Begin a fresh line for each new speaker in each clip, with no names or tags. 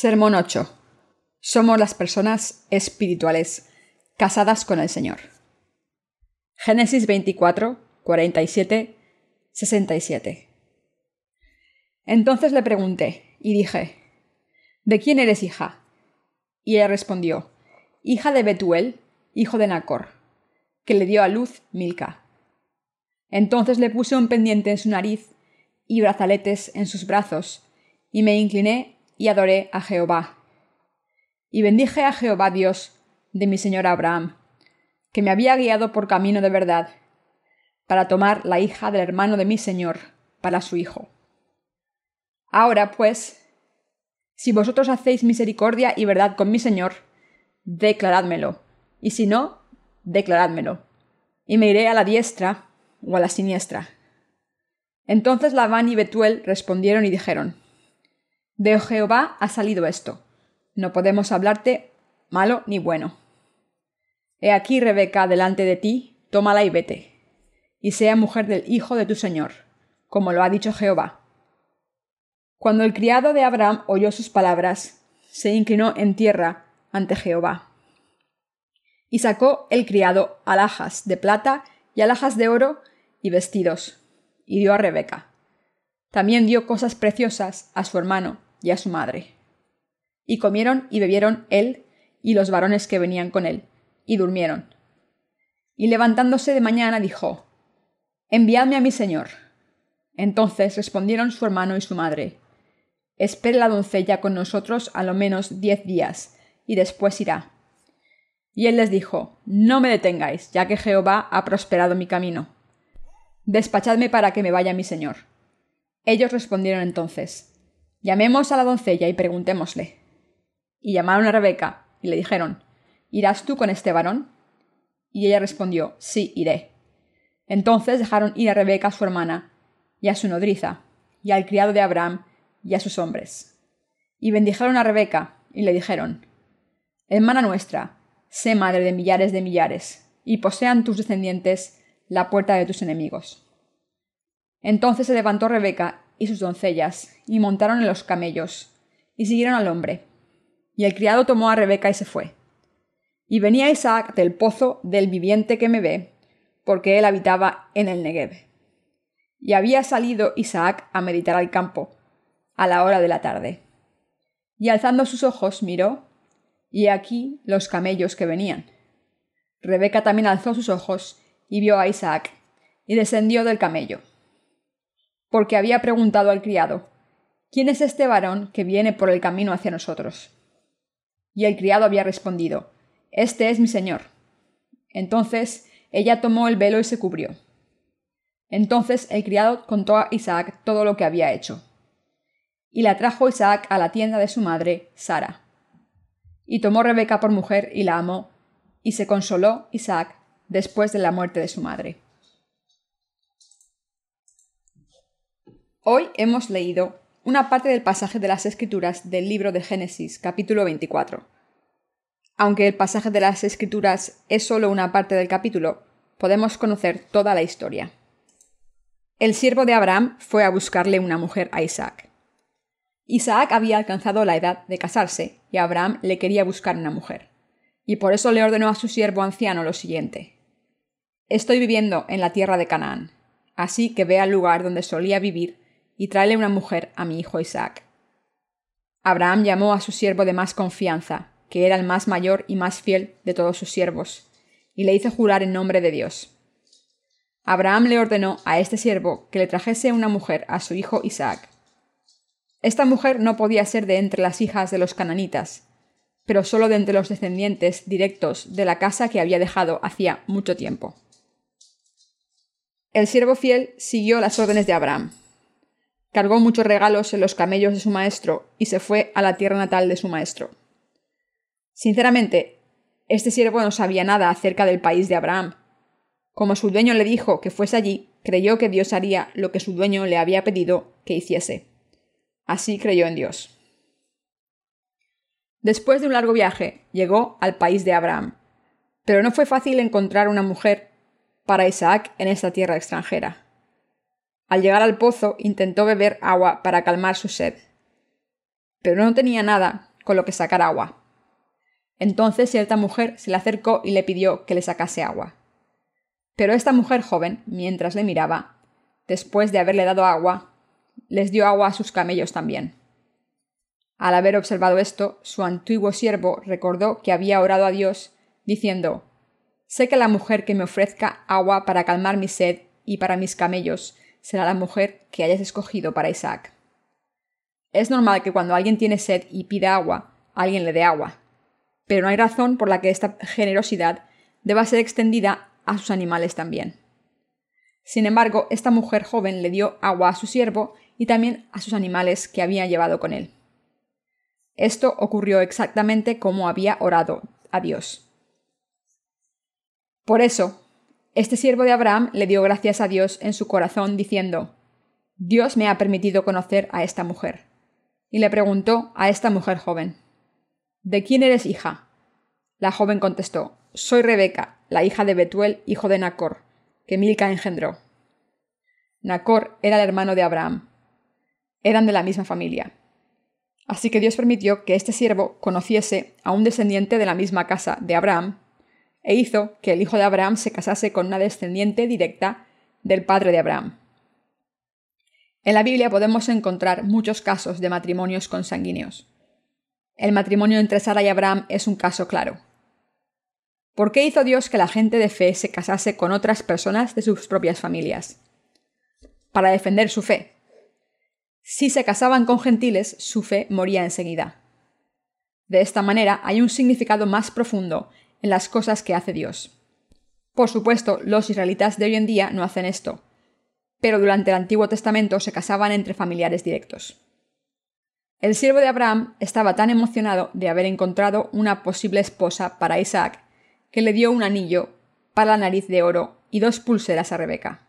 Sermón 8. Somos las personas espirituales casadas con el Señor. Génesis 24, 47, 67. Entonces le pregunté y dije, ¿De quién eres hija? Y ella respondió, hija de Betuel, hijo de Nacor, que le dio a luz Milca. Entonces le puse un pendiente en su nariz y brazaletes en sus brazos, y me incliné y adoré a Jehová. Y bendije a Jehová Dios de mi señor Abraham, que me había guiado por camino de verdad, para tomar la hija del hermano de mi señor para su hijo. Ahora, pues, si vosotros hacéis misericordia y verdad con mi señor, declarádmelo, y si no, declarádmelo, y me iré a la diestra o a la siniestra. Entonces Labán y Betuel respondieron y dijeron, de Jehová ha salido esto. No podemos hablarte malo ni bueno. He aquí Rebeca delante de ti, tómala y vete, y sea mujer del hijo de tu señor, como lo ha dicho Jehová. Cuando el criado de Abraham oyó sus palabras, se inclinó en tierra ante Jehová. Y sacó el criado alhajas de plata y alhajas de oro y vestidos, y dio a Rebeca. También dio cosas preciosas a su hermano, y a su madre. Y comieron y bebieron él y los varones que venían con él, y durmieron. Y levantándose de mañana dijo, Enviadme a mi señor. Entonces respondieron su hermano y su madre, Espere la doncella con nosotros a lo menos diez días, y después irá. Y él les dijo, No me detengáis, ya que Jehová ha prosperado mi camino. Despachadme para que me vaya mi señor. Ellos respondieron entonces, Llamemos a la doncella y preguntémosle. Y llamaron a Rebeca y le dijeron, ¿Irás tú con este varón? Y ella respondió, Sí, iré. Entonces dejaron ir a Rebeca su hermana, y a su nodriza, y al criado de Abraham, y a sus hombres. Y bendijeron a Rebeca, y le dijeron, Hermana nuestra, sé madre de millares de millares, y posean tus descendientes la puerta de tus enemigos. Entonces se levantó Rebeca y sus doncellas, y montaron en los camellos, y siguieron al hombre. Y el criado tomó a Rebeca y se fue. Y venía Isaac del pozo del viviente que me ve, porque él habitaba en el Negev. Y había salido Isaac a meditar al campo, a la hora de la tarde. Y alzando sus ojos miró, y aquí los camellos que venían. Rebeca también alzó sus ojos y vio a Isaac, y descendió del camello porque había preguntado al criado ¿Quién es este varón que viene por el camino hacia nosotros? Y el criado había respondido Este es mi señor. Entonces ella tomó el velo y se cubrió. Entonces el criado contó a Isaac todo lo que había hecho. Y la trajo Isaac a la tienda de su madre, Sara. Y tomó Rebeca por mujer y la amó, y se consoló Isaac después de la muerte de su madre. Hoy hemos leído una parte del pasaje de las Escrituras del libro de Génesis, capítulo 24. Aunque el pasaje de las Escrituras es solo una parte del capítulo, podemos conocer toda la historia. El siervo de Abraham fue a buscarle una mujer a Isaac. Isaac había alcanzado la edad de casarse y Abraham le quería buscar una mujer. Y por eso le ordenó a su siervo anciano lo siguiente. Estoy viviendo en la tierra de Canaán, así que ve al lugar donde solía vivir y tráele una mujer a mi hijo Isaac. Abraham llamó a su siervo de más confianza, que era el más mayor y más fiel de todos sus siervos, y le hizo jurar en nombre de Dios. Abraham le ordenó a este siervo que le trajese una mujer a su hijo Isaac. Esta mujer no podía ser de entre las hijas de los cananitas, pero sólo de entre los descendientes directos de la casa que había dejado hacía mucho tiempo. El siervo fiel siguió las órdenes de Abraham cargó muchos regalos en los camellos de su maestro y se fue a la tierra natal de su maestro. Sinceramente, este siervo no sabía nada acerca del país de Abraham. Como su dueño le dijo que fuese allí, creyó que Dios haría lo que su dueño le había pedido que hiciese. Así creyó en Dios. Después de un largo viaje, llegó al país de Abraham. Pero no fue fácil encontrar una mujer para Isaac en esta tierra extranjera. Al llegar al pozo intentó beber agua para calmar su sed. pero no tenía nada con lo que sacar agua. Entonces cierta mujer se le acercó y le pidió que le sacase agua. Pero esta mujer joven, mientras le miraba, después de haberle dado agua, les dio agua a sus camellos también. Al haber observado esto, su antiguo siervo recordó que había orado a Dios, diciendo Sé que la mujer que me ofrezca agua para calmar mi sed y para mis camellos será la mujer que hayas escogido para Isaac. Es normal que cuando alguien tiene sed y pida agua, alguien le dé agua, pero no hay razón por la que esta generosidad deba ser extendida a sus animales también. Sin embargo, esta mujer joven le dio agua a su siervo y también a sus animales que había llevado con él. Esto ocurrió exactamente como había orado a Dios. Por eso, este siervo de Abraham le dio gracias a Dios en su corazón, diciendo, Dios me ha permitido conocer a esta mujer. Y le preguntó a esta mujer joven, ¿De quién eres hija? La joven contestó, Soy Rebeca, la hija de Betuel, hijo de Nacor, que Milca engendró. Nacor era el hermano de Abraham. Eran de la misma familia. Así que Dios permitió que este siervo conociese a un descendiente de la misma casa de Abraham, e hizo que el hijo de Abraham se casase con una descendiente directa del padre de Abraham. En la Biblia podemos encontrar muchos casos de matrimonios consanguíneos. El matrimonio entre Sara y Abraham es un caso claro. ¿Por qué hizo Dios que la gente de fe se casase con otras personas de sus propias familias? Para defender su fe. Si se casaban con gentiles, su fe moría enseguida. De esta manera hay un significado más profundo en las cosas que hace Dios. Por supuesto, los israelitas de hoy en día no hacen esto, pero durante el Antiguo Testamento se casaban entre familiares directos. El siervo de Abraham estaba tan emocionado de haber encontrado una posible esposa para Isaac que le dio un anillo para la nariz de oro y dos pulseras a Rebeca.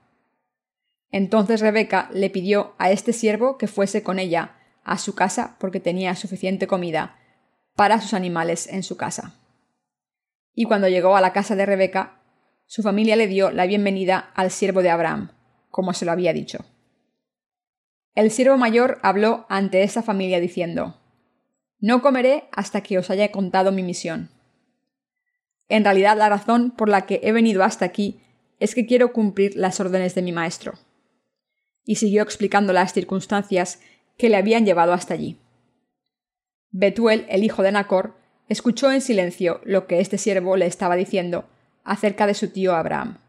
Entonces Rebeca le pidió a este siervo que fuese con ella a su casa porque tenía suficiente comida para sus animales en su casa. Y cuando llegó a la casa de Rebeca, su familia le dio la bienvenida al siervo de Abraham, como se lo había dicho. El siervo mayor habló ante esa familia diciendo, No comeré hasta que os haya contado mi misión. En realidad la razón por la que he venido hasta aquí es que quiero cumplir las órdenes de mi maestro. Y siguió explicando las circunstancias que le habían llevado hasta allí. Betuel, el hijo de Nacor, escuchó en silencio lo que este siervo le estaba diciendo acerca de su tío Abraham,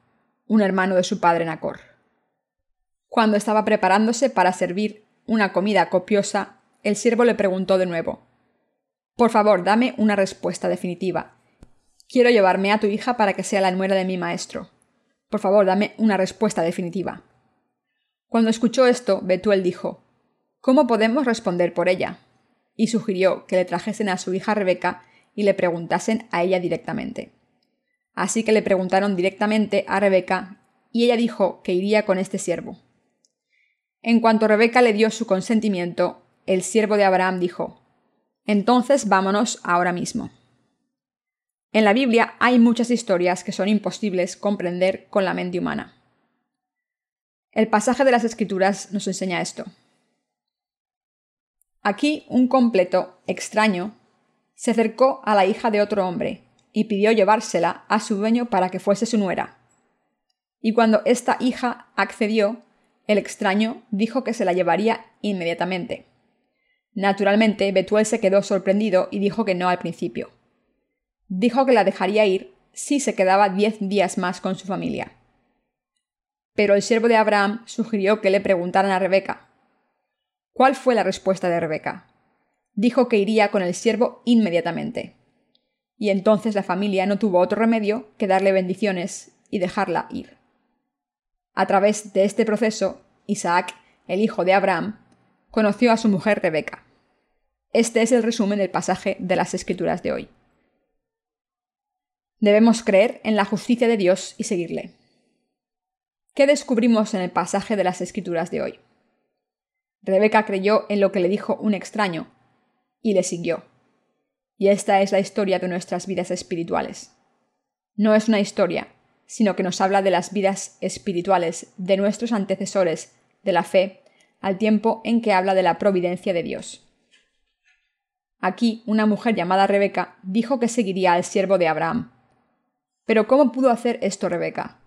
un hermano de su padre Nacor. Cuando estaba preparándose para servir una comida copiosa, el siervo le preguntó de nuevo Por favor, dame una respuesta definitiva. Quiero llevarme a tu hija para que sea la nuera de mi maestro. Por favor, dame una respuesta definitiva. Cuando escuchó esto, Betuel dijo ¿Cómo podemos responder por ella? y sugirió que le trajesen a su hija Rebeca y le preguntasen a ella directamente. Así que le preguntaron directamente a Rebeca y ella dijo que iría con este siervo. En cuanto Rebeca le dio su consentimiento, el siervo de Abraham dijo, Entonces vámonos ahora mismo. En la Biblia hay muchas historias que son imposibles comprender con la mente humana. El pasaje de las Escrituras nos enseña esto. Aquí un completo extraño se acercó a la hija de otro hombre y pidió llevársela a su dueño para que fuese su nuera. Y cuando esta hija accedió, el extraño dijo que se la llevaría inmediatamente. Naturalmente, Betuel se quedó sorprendido y dijo que no al principio. Dijo que la dejaría ir si se quedaba diez días más con su familia. Pero el siervo de Abraham sugirió que le preguntaran a Rebeca. ¿Cuál fue la respuesta de Rebeca? Dijo que iría con el siervo inmediatamente. Y entonces la familia no tuvo otro remedio que darle bendiciones y dejarla ir. A través de este proceso, Isaac, el hijo de Abraham, conoció a su mujer Rebeca. Este es el resumen del pasaje de las Escrituras de hoy. Debemos creer en la justicia de Dios y seguirle. ¿Qué descubrimos en el pasaje de las Escrituras de hoy? Rebeca creyó en lo que le dijo un extraño, y le siguió. Y esta es la historia de nuestras vidas espirituales. No es una historia, sino que nos habla de las vidas espirituales de nuestros antecesores de la fe, al tiempo en que habla de la providencia de Dios. Aquí una mujer llamada Rebeca dijo que seguiría al siervo de Abraham. Pero ¿cómo pudo hacer esto Rebeca?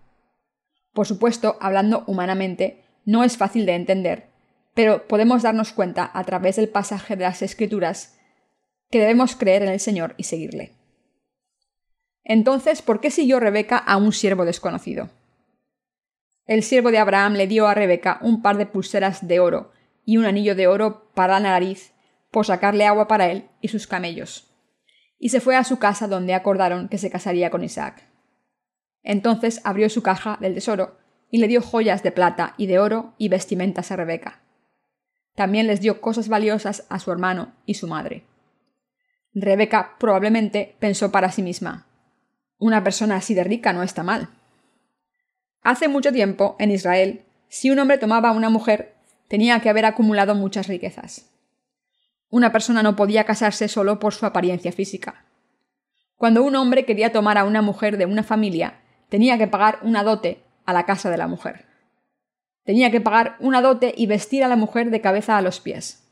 Por supuesto, hablando humanamente, no es fácil de entender, pero podemos darnos cuenta a través del pasaje de las Escrituras que debemos creer en el Señor y seguirle. Entonces, ¿por qué siguió Rebeca a un siervo desconocido? El siervo de Abraham le dio a Rebeca un par de pulseras de oro y un anillo de oro para la nariz por sacarle agua para él y sus camellos. Y se fue a su casa donde acordaron que se casaría con Isaac. Entonces abrió su caja del tesoro y le dio joyas de plata y de oro y vestimentas a Rebeca. También les dio cosas valiosas a su hermano y su madre. Rebeca probablemente pensó para sí misma Una persona así de rica no está mal. Hace mucho tiempo, en Israel, si un hombre tomaba a una mujer, tenía que haber acumulado muchas riquezas. Una persona no podía casarse solo por su apariencia física. Cuando un hombre quería tomar a una mujer de una familia, tenía que pagar una dote a la casa de la mujer. Tenía que pagar una dote y vestir a la mujer de cabeza a los pies.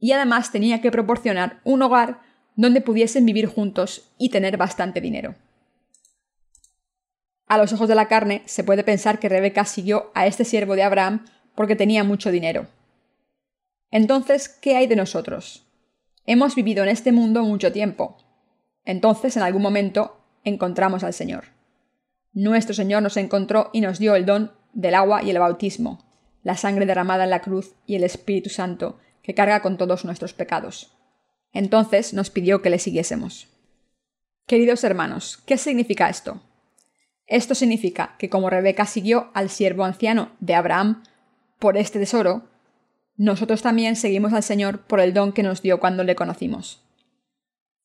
Y además tenía que proporcionar un hogar donde pudiesen vivir juntos y tener bastante dinero. A los ojos de la carne se puede pensar que Rebeca siguió a este siervo de Abraham porque tenía mucho dinero. Entonces, ¿qué hay de nosotros? Hemos vivido en este mundo mucho tiempo. Entonces, en algún momento, encontramos al Señor. Nuestro Señor nos encontró y nos dio el don del agua y el bautismo, la sangre derramada en la cruz y el Espíritu Santo, que carga con todos nuestros pecados. Entonces nos pidió que le siguiésemos. Queridos hermanos, ¿qué significa esto? Esto significa que como Rebeca siguió al siervo anciano de Abraham por este tesoro, nosotros también seguimos al Señor por el don que nos dio cuando le conocimos.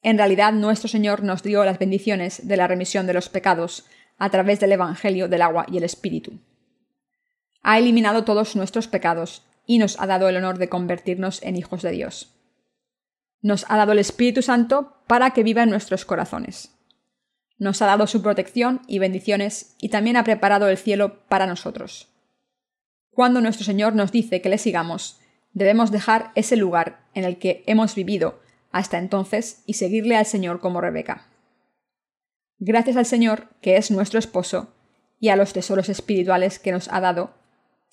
En realidad, nuestro Señor nos dio las bendiciones de la remisión de los pecados a través del Evangelio del agua y el Espíritu. Ha eliminado todos nuestros pecados y nos ha dado el honor de convertirnos en hijos de Dios. Nos ha dado el Espíritu Santo para que viva en nuestros corazones. Nos ha dado su protección y bendiciones y también ha preparado el cielo para nosotros. Cuando nuestro Señor nos dice que le sigamos, Debemos dejar ese lugar en el que hemos vivido hasta entonces y seguirle al Señor como Rebeca. Gracias al Señor, que es nuestro esposo, y a los tesoros espirituales que nos ha dado,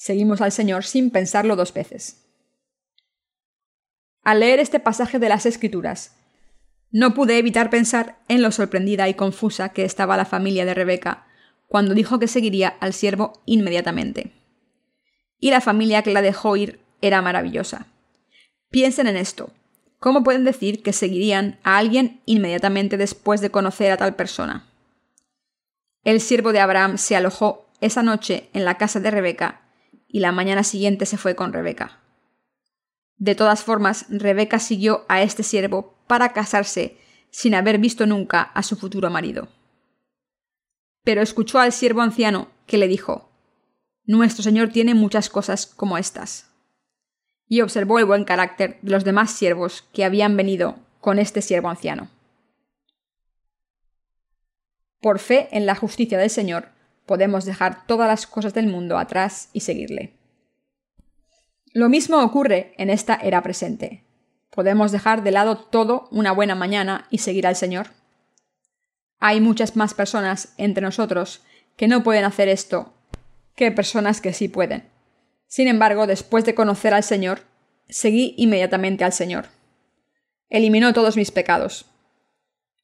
seguimos al Señor sin pensarlo dos veces. Al leer este pasaje de las Escrituras, no pude evitar pensar en lo sorprendida y confusa que estaba la familia de Rebeca cuando dijo que seguiría al siervo inmediatamente. Y la familia que la dejó ir era maravillosa. Piensen en esto. ¿Cómo pueden decir que seguirían a alguien inmediatamente después de conocer a tal persona? El siervo de Abraham se alojó esa noche en la casa de Rebeca y la mañana siguiente se fue con Rebeca. De todas formas, Rebeca siguió a este siervo para casarse sin haber visto nunca a su futuro marido. Pero escuchó al siervo anciano que le dijo Nuestro Señor tiene muchas cosas como estas y observó el buen carácter de los demás siervos que habían venido con este siervo anciano. Por fe en la justicia del Señor, podemos dejar todas las cosas del mundo atrás y seguirle. Lo mismo ocurre en esta era presente. Podemos dejar de lado todo una buena mañana y seguir al Señor. Hay muchas más personas entre nosotros que no pueden hacer esto que personas que sí pueden. Sin embargo, después de conocer al Señor, seguí inmediatamente al Señor. Eliminó todos mis pecados.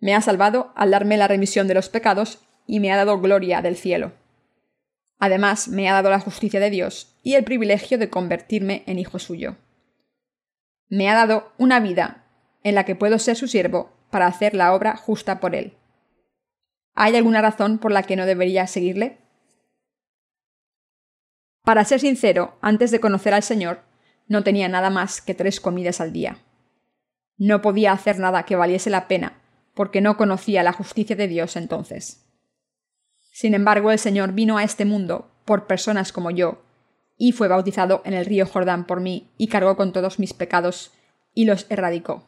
Me ha salvado al darme la remisión de los pecados y me ha dado gloria del cielo. Además, me ha dado la justicia de Dios y el privilegio de convertirme en hijo suyo. Me ha dado una vida en la que puedo ser su siervo para hacer la obra justa por él. ¿Hay alguna razón por la que no debería seguirle? Para ser sincero, antes de conocer al Señor, no tenía nada más que tres comidas al día. No podía hacer nada que valiese la pena, porque no conocía la justicia de Dios entonces. Sin embargo, el Señor vino a este mundo por personas como yo, y fue bautizado en el río Jordán por mí, y cargó con todos mis pecados, y los erradicó.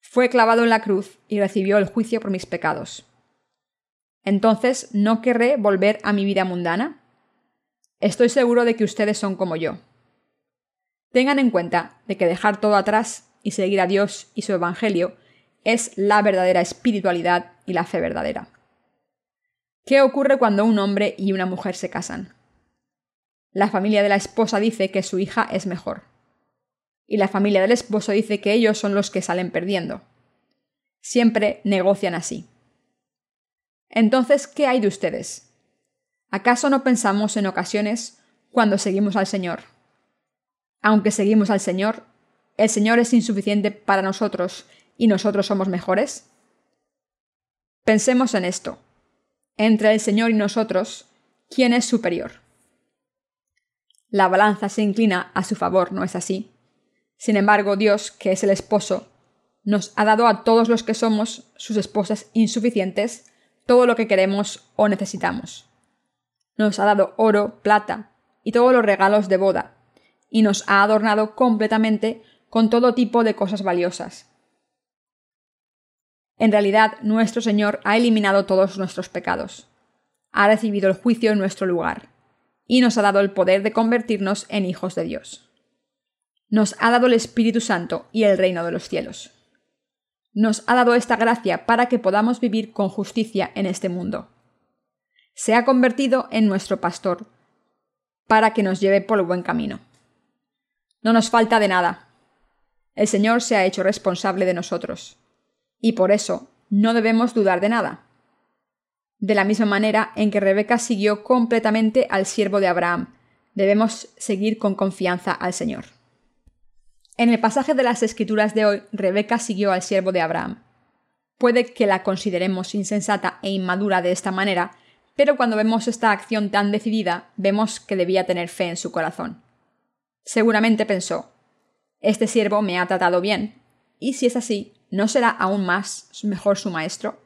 Fue clavado en la cruz y recibió el juicio por mis pecados. Entonces, ¿no querré volver a mi vida mundana? Estoy seguro de que ustedes son como yo. Tengan en cuenta de que dejar todo atrás y seguir a Dios y su Evangelio es la verdadera espiritualidad y la fe verdadera. ¿Qué ocurre cuando un hombre y una mujer se casan? La familia de la esposa dice que su hija es mejor. Y la familia del esposo dice que ellos son los que salen perdiendo. Siempre negocian así. Entonces, ¿qué hay de ustedes? ¿Acaso no pensamos en ocasiones cuando seguimos al Señor? Aunque seguimos al Señor, ¿el Señor es insuficiente para nosotros y nosotros somos mejores? Pensemos en esto. Entre el Señor y nosotros, ¿quién es superior? La balanza se inclina a su favor, ¿no es así? Sin embargo, Dios, que es el esposo, nos ha dado a todos los que somos sus esposas insuficientes todo lo que queremos o necesitamos. Nos ha dado oro, plata y todos los regalos de boda, y nos ha adornado completamente con todo tipo de cosas valiosas. En realidad, nuestro Señor ha eliminado todos nuestros pecados. Ha recibido el juicio en nuestro lugar y nos ha dado el poder de convertirnos en hijos de Dios. Nos ha dado el Espíritu Santo y el reino de los cielos nos ha dado esta gracia para que podamos vivir con justicia en este mundo. Se ha convertido en nuestro pastor, para que nos lleve por el buen camino. No nos falta de nada. El Señor se ha hecho responsable de nosotros, y por eso no debemos dudar de nada. De la misma manera en que Rebeca siguió completamente al siervo de Abraham, debemos seguir con confianza al Señor. En el pasaje de las Escrituras de hoy, Rebeca siguió al siervo de Abraham. Puede que la consideremos insensata e inmadura de esta manera, pero cuando vemos esta acción tan decidida, vemos que debía tener fe en su corazón. Seguramente pensó, este siervo me ha tratado bien, y si es así, ¿no será aún más mejor su maestro?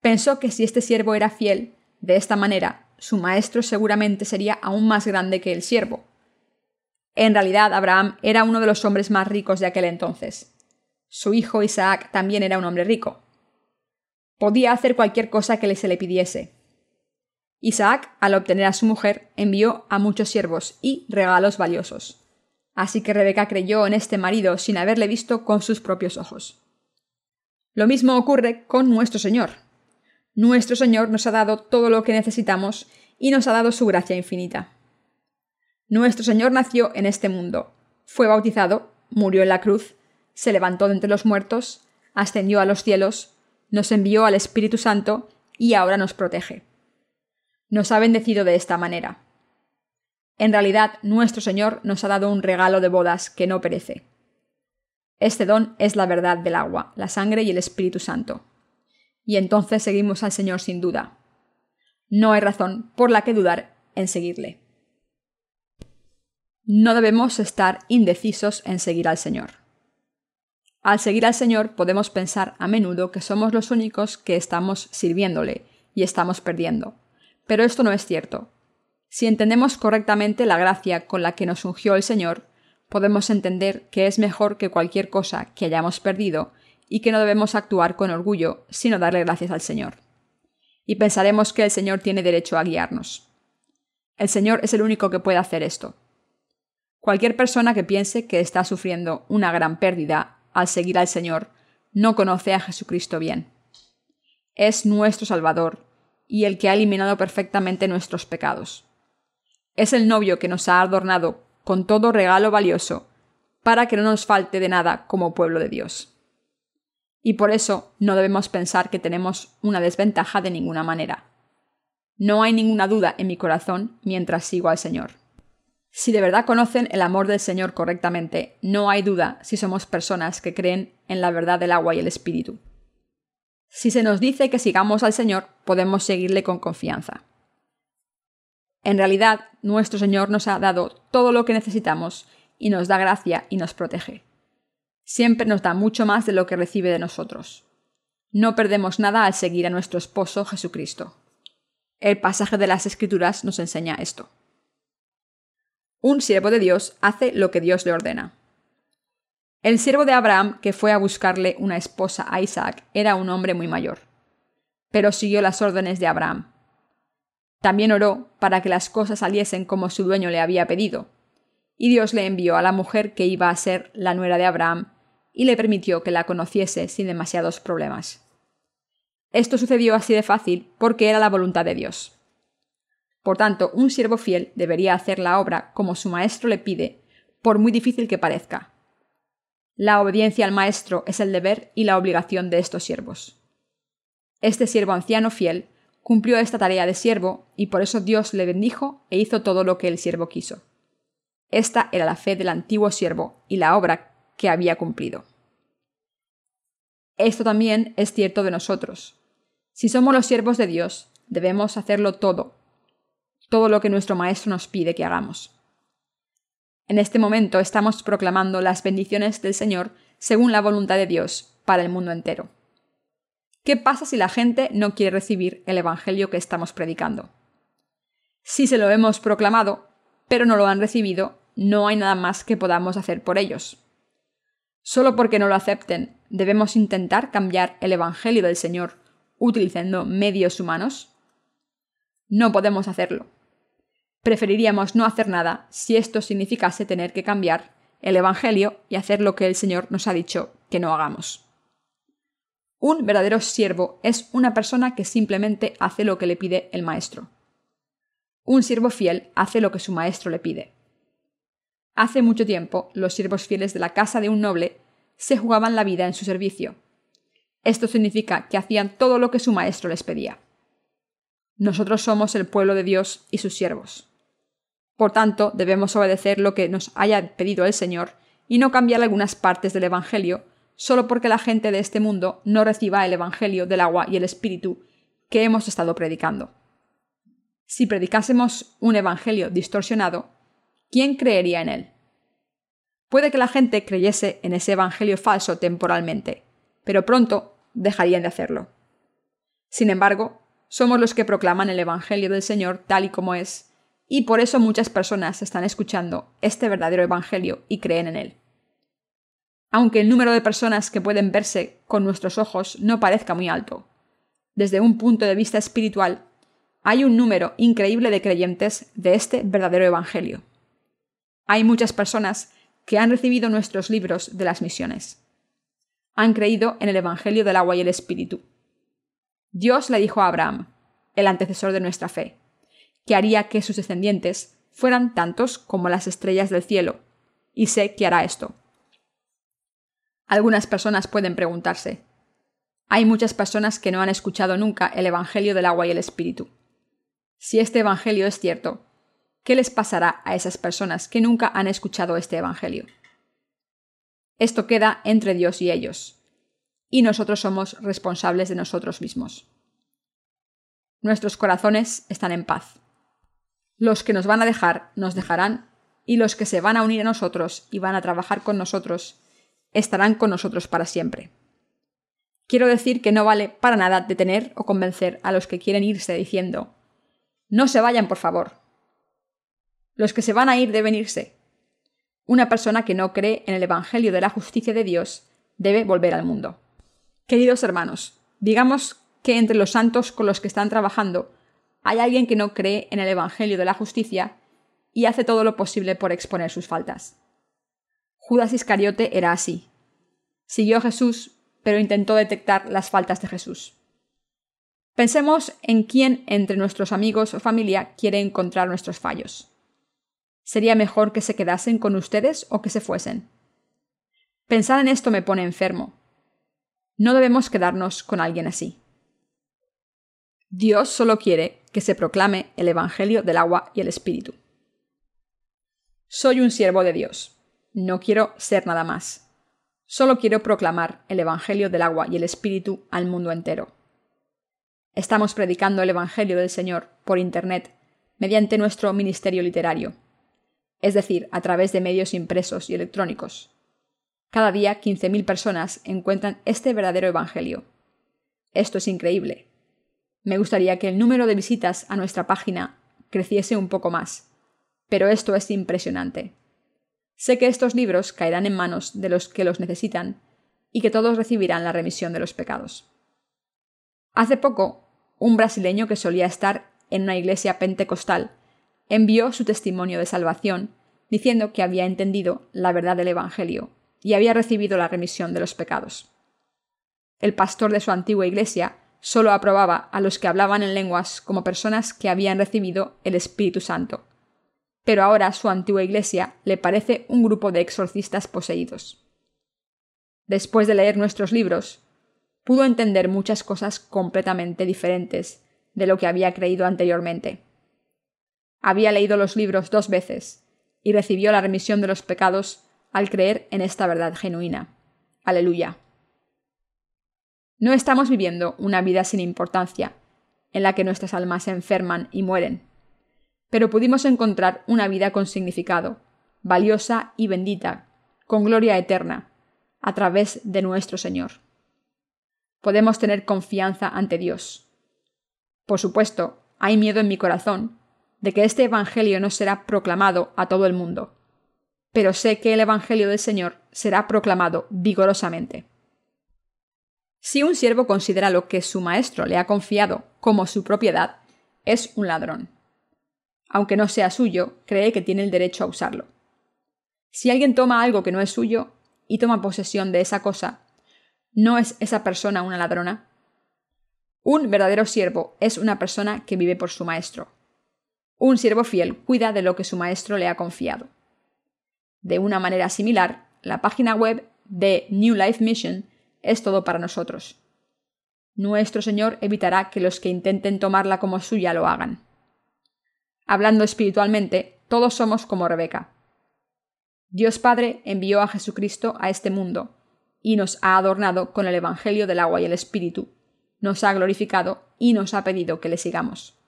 Pensó que si este siervo era fiel, de esta manera, su maestro seguramente sería aún más grande que el siervo, en realidad, Abraham era uno de los hombres más ricos de aquel entonces. Su hijo Isaac también era un hombre rico. Podía hacer cualquier cosa que se le pidiese. Isaac, al obtener a su mujer, envió a muchos siervos y regalos valiosos. Así que Rebeca creyó en este marido sin haberle visto con sus propios ojos. Lo mismo ocurre con nuestro Señor. Nuestro Señor nos ha dado todo lo que necesitamos y nos ha dado su gracia infinita. Nuestro Señor nació en este mundo, fue bautizado, murió en la cruz, se levantó de entre los muertos, ascendió a los cielos, nos envió al Espíritu Santo y ahora nos protege. Nos ha bendecido de esta manera. En realidad, nuestro Señor nos ha dado un regalo de bodas que no perece. Este don es la verdad del agua, la sangre y el Espíritu Santo. Y entonces seguimos al Señor sin duda. No hay razón por la que dudar en seguirle. No debemos estar indecisos en seguir al Señor. Al seguir al Señor podemos pensar a menudo que somos los únicos que estamos sirviéndole y estamos perdiendo. Pero esto no es cierto. Si entendemos correctamente la gracia con la que nos ungió el Señor, podemos entender que es mejor que cualquier cosa que hayamos perdido y que no debemos actuar con orgullo, sino darle gracias al Señor. Y pensaremos que el Señor tiene derecho a guiarnos. El Señor es el único que puede hacer esto. Cualquier persona que piense que está sufriendo una gran pérdida al seguir al Señor no conoce a Jesucristo bien. Es nuestro Salvador y el que ha eliminado perfectamente nuestros pecados. Es el novio que nos ha adornado con todo regalo valioso para que no nos falte de nada como pueblo de Dios. Y por eso no debemos pensar que tenemos una desventaja de ninguna manera. No hay ninguna duda en mi corazón mientras sigo al Señor. Si de verdad conocen el amor del Señor correctamente, no hay duda si somos personas que creen en la verdad del agua y el Espíritu. Si se nos dice que sigamos al Señor, podemos seguirle con confianza. En realidad, nuestro Señor nos ha dado todo lo que necesitamos y nos da gracia y nos protege. Siempre nos da mucho más de lo que recibe de nosotros. No perdemos nada al seguir a nuestro esposo Jesucristo. El pasaje de las Escrituras nos enseña esto. Un siervo de Dios hace lo que Dios le ordena. El siervo de Abraham que fue a buscarle una esposa a Isaac era un hombre muy mayor, pero siguió las órdenes de Abraham. También oró para que las cosas saliesen como su dueño le había pedido, y Dios le envió a la mujer que iba a ser la nuera de Abraham y le permitió que la conociese sin demasiados problemas. Esto sucedió así de fácil porque era la voluntad de Dios. Por tanto, un siervo fiel debería hacer la obra como su maestro le pide, por muy difícil que parezca. La obediencia al maestro es el deber y la obligación de estos siervos. Este siervo anciano fiel cumplió esta tarea de siervo y por eso Dios le bendijo e hizo todo lo que el siervo quiso. Esta era la fe del antiguo siervo y la obra que había cumplido. Esto también es cierto de nosotros. Si somos los siervos de Dios, debemos hacerlo todo, todo lo que nuestro Maestro nos pide que hagamos. En este momento estamos proclamando las bendiciones del Señor según la voluntad de Dios para el mundo entero. ¿Qué pasa si la gente no quiere recibir el Evangelio que estamos predicando? Si se lo hemos proclamado, pero no lo han recibido, no hay nada más que podamos hacer por ellos. Solo porque no lo acepten, debemos intentar cambiar el Evangelio del Señor utilizando medios humanos. No podemos hacerlo. Preferiríamos no hacer nada si esto significase tener que cambiar el Evangelio y hacer lo que el Señor nos ha dicho que no hagamos. Un verdadero siervo es una persona que simplemente hace lo que le pide el maestro. Un siervo fiel hace lo que su maestro le pide. Hace mucho tiempo, los siervos fieles de la casa de un noble se jugaban la vida en su servicio. Esto significa que hacían todo lo que su maestro les pedía. Nosotros somos el pueblo de Dios y sus siervos. Por tanto, debemos obedecer lo que nos haya pedido el Señor y no cambiar algunas partes del Evangelio solo porque la gente de este mundo no reciba el Evangelio del agua y el Espíritu que hemos estado predicando. Si predicásemos un Evangelio distorsionado, ¿quién creería en él? Puede que la gente creyese en ese Evangelio falso temporalmente, pero pronto dejarían de hacerlo. Sin embargo, somos los que proclaman el Evangelio del Señor tal y como es, y por eso muchas personas están escuchando este verdadero Evangelio y creen en él. Aunque el número de personas que pueden verse con nuestros ojos no parezca muy alto, desde un punto de vista espiritual, hay un número increíble de creyentes de este verdadero Evangelio. Hay muchas personas que han recibido nuestros libros de las misiones. Han creído en el Evangelio del agua y el Espíritu. Dios le dijo a Abraham, el antecesor de nuestra fe, que haría que sus descendientes fueran tantos como las estrellas del cielo, y sé que hará esto. Algunas personas pueden preguntarse, hay muchas personas que no han escuchado nunca el Evangelio del agua y el Espíritu. Si este Evangelio es cierto, ¿qué les pasará a esas personas que nunca han escuchado este Evangelio? Esto queda entre Dios y ellos, y nosotros somos responsables de nosotros mismos. Nuestros corazones están en paz. Los que nos van a dejar nos dejarán, y los que se van a unir a nosotros y van a trabajar con nosotros estarán con nosotros para siempre. Quiero decir que no vale para nada detener o convencer a los que quieren irse diciendo no se vayan, por favor. Los que se van a ir deben irse. Una persona que no cree en el Evangelio de la justicia de Dios debe volver al mundo. Queridos hermanos, digamos que entre los santos con los que están trabajando hay alguien que no cree en el Evangelio de la justicia y hace todo lo posible por exponer sus faltas. Judas Iscariote era así. Siguió a Jesús, pero intentó detectar las faltas de Jesús. Pensemos en quién entre nuestros amigos o familia quiere encontrar nuestros fallos. ¿Sería mejor que se quedasen con ustedes o que se fuesen? Pensar en esto me pone enfermo. No debemos quedarnos con alguien así. Dios solo quiere que se proclame el Evangelio del agua y el Espíritu. Soy un siervo de Dios. No quiero ser nada más. Solo quiero proclamar el Evangelio del agua y el Espíritu al mundo entero. Estamos predicando el Evangelio del Señor por Internet mediante nuestro ministerio literario, es decir, a través de medios impresos y electrónicos. Cada día 15.000 personas encuentran este verdadero Evangelio. Esto es increíble. Me gustaría que el número de visitas a nuestra página creciese un poco más, pero esto es impresionante. Sé que estos libros caerán en manos de los que los necesitan y que todos recibirán la remisión de los pecados. Hace poco un brasileño que solía estar en una iglesia pentecostal, envió su testimonio de salvación diciendo que había entendido la verdad del Evangelio y había recibido la remisión de los pecados. El pastor de su antigua iglesia solo aprobaba a los que hablaban en lenguas como personas que habían recibido el Espíritu Santo. Pero ahora su antigua iglesia le parece un grupo de exorcistas poseídos. Después de leer nuestros libros, pudo entender muchas cosas completamente diferentes de lo que había creído anteriormente. Había leído los libros dos veces y recibió la remisión de los pecados al creer en esta verdad genuina. Aleluya. No estamos viviendo una vida sin importancia, en la que nuestras almas se enferman y mueren, pero pudimos encontrar una vida con significado, valiosa y bendita, con gloria eterna, a través de nuestro Señor. Podemos tener confianza ante Dios. Por supuesto, hay miedo en mi corazón de que este Evangelio no será proclamado a todo el mundo, pero sé que el Evangelio del Señor será proclamado vigorosamente. Si un siervo considera lo que su maestro le ha confiado como su propiedad, es un ladrón. Aunque no sea suyo, cree que tiene el derecho a usarlo. Si alguien toma algo que no es suyo y toma posesión de esa cosa, ¿no es esa persona una ladrona? Un verdadero siervo es una persona que vive por su maestro. Un siervo fiel cuida de lo que su maestro le ha confiado. De una manera similar, la página web de New Life Mission es todo para nosotros. Nuestro Señor evitará que los que intenten tomarla como suya lo hagan. Hablando espiritualmente, todos somos como Rebeca. Dios Padre envió a Jesucristo a este mundo y nos ha adornado con el Evangelio del agua y el Espíritu, nos ha glorificado y nos ha pedido que le sigamos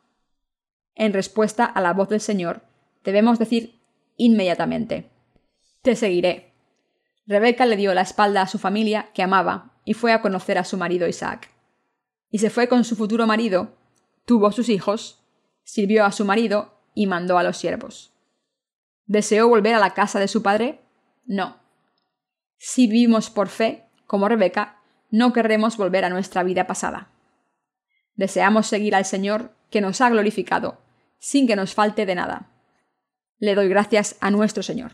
en respuesta a la voz del Señor, debemos decir inmediatamente, Te seguiré. Rebeca le dio la espalda a su familia, que amaba, y fue a conocer a su marido Isaac. Y se fue con su futuro marido, tuvo sus hijos, sirvió a su marido y mandó a los siervos. ¿Deseó volver a la casa de su padre? No. Si vivimos por fe, como Rebeca, no querremos volver a nuestra vida pasada. Deseamos seguir al Señor que nos ha glorificado, sin que nos falte de nada. Le doy gracias a nuestro Señor.